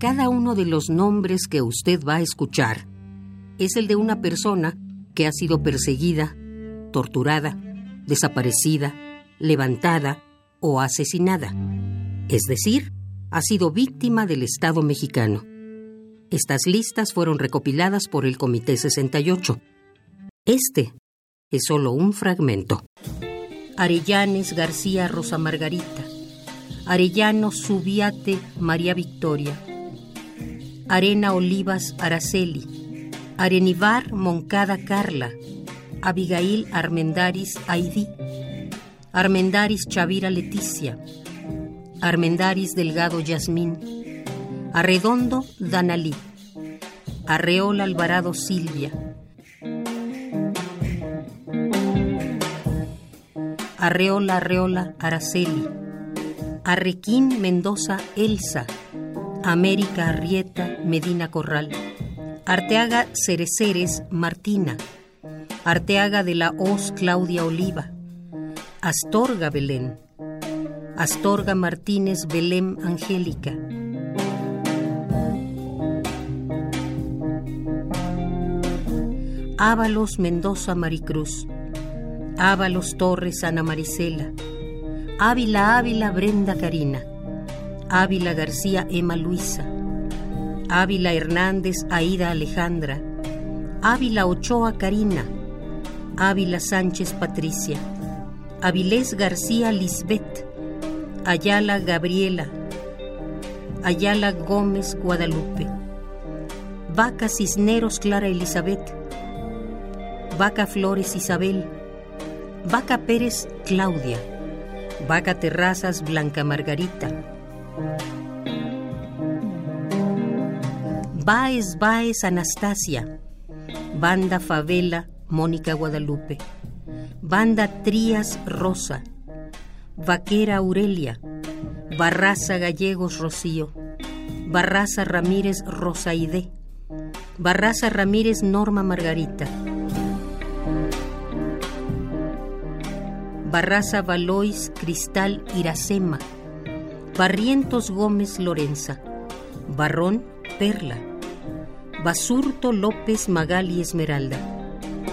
Cada uno de los nombres que usted va a escuchar es el de una persona que ha sido perseguida, torturada, desaparecida, levantada o asesinada. Es decir, ha sido víctima del Estado mexicano. Estas listas fueron recopiladas por el Comité 68. Este es solo un fragmento. Arellanes García Rosa Margarita. Arellano Subiate María Victoria. Arena Olivas Araceli. Arenivar Moncada Carla. Abigail Armendaris Aidí. Armendaris Chavira Leticia. Armendaris Delgado Yasmín. Arredondo Danalí. Arreola Alvarado Silvia. Arreola Arreola Araceli. Arrequín Mendoza Elsa. América Arrieta Medina Corral. Arteaga Cereceres Martina. Arteaga de la Hoz Claudia Oliva. Astorga Belén. Astorga Martínez Belém Angélica. Ábalos Mendoza Maricruz. Ábalos Torres Ana Marisela. Ávila Ávila Brenda Karina. Ávila García Emma Luisa. Ávila Hernández Aida Alejandra. Ávila Ochoa Karina. Ávila Sánchez Patricia. Avilés García Lisbeth, Ayala Gabriela, Ayala Gómez Guadalupe, Vaca Cisneros Clara Elizabeth, Vaca Flores Isabel, Vaca Pérez Claudia, Vaca Terrazas Blanca Margarita, Baez Baez Anastasia, Banda Favela Mónica Guadalupe. Banda Trías Rosa, Vaquera Aurelia, Barraza Gallegos Rocío, Barraza Ramírez Rosaide, Barraza Ramírez Norma Margarita, Barraza Valois Cristal Iracema, Barrientos Gómez Lorenza, Barrón Perla, Basurto López Magali Esmeralda,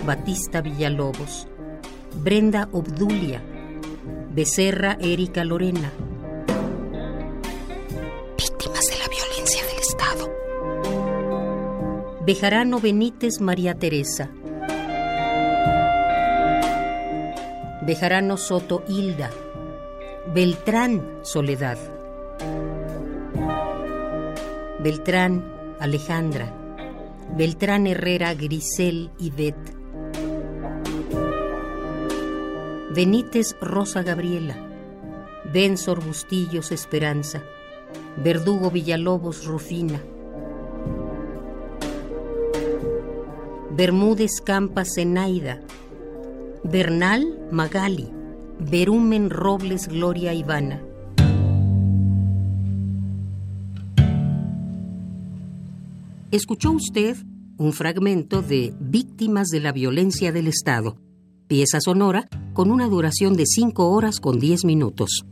Batista Villalobos, Brenda Obdulia, Becerra Erika Lorena. Víctimas de la violencia del Estado. Bejarano Benítez María Teresa. Bejarano Soto Hilda. Beltrán Soledad. Beltrán Alejandra. Beltrán Herrera Grisel Ivette. Benítez Rosa Gabriela, Benzor Bustillos Esperanza, Verdugo Villalobos Rufina, Bermúdez Campas Zenaida, Bernal Magali, Berumen Robles Gloria Ivana. Escuchó usted un fragmento de Víctimas de la Violencia del Estado pieza sonora con una duración de 5 horas con 10 minutos.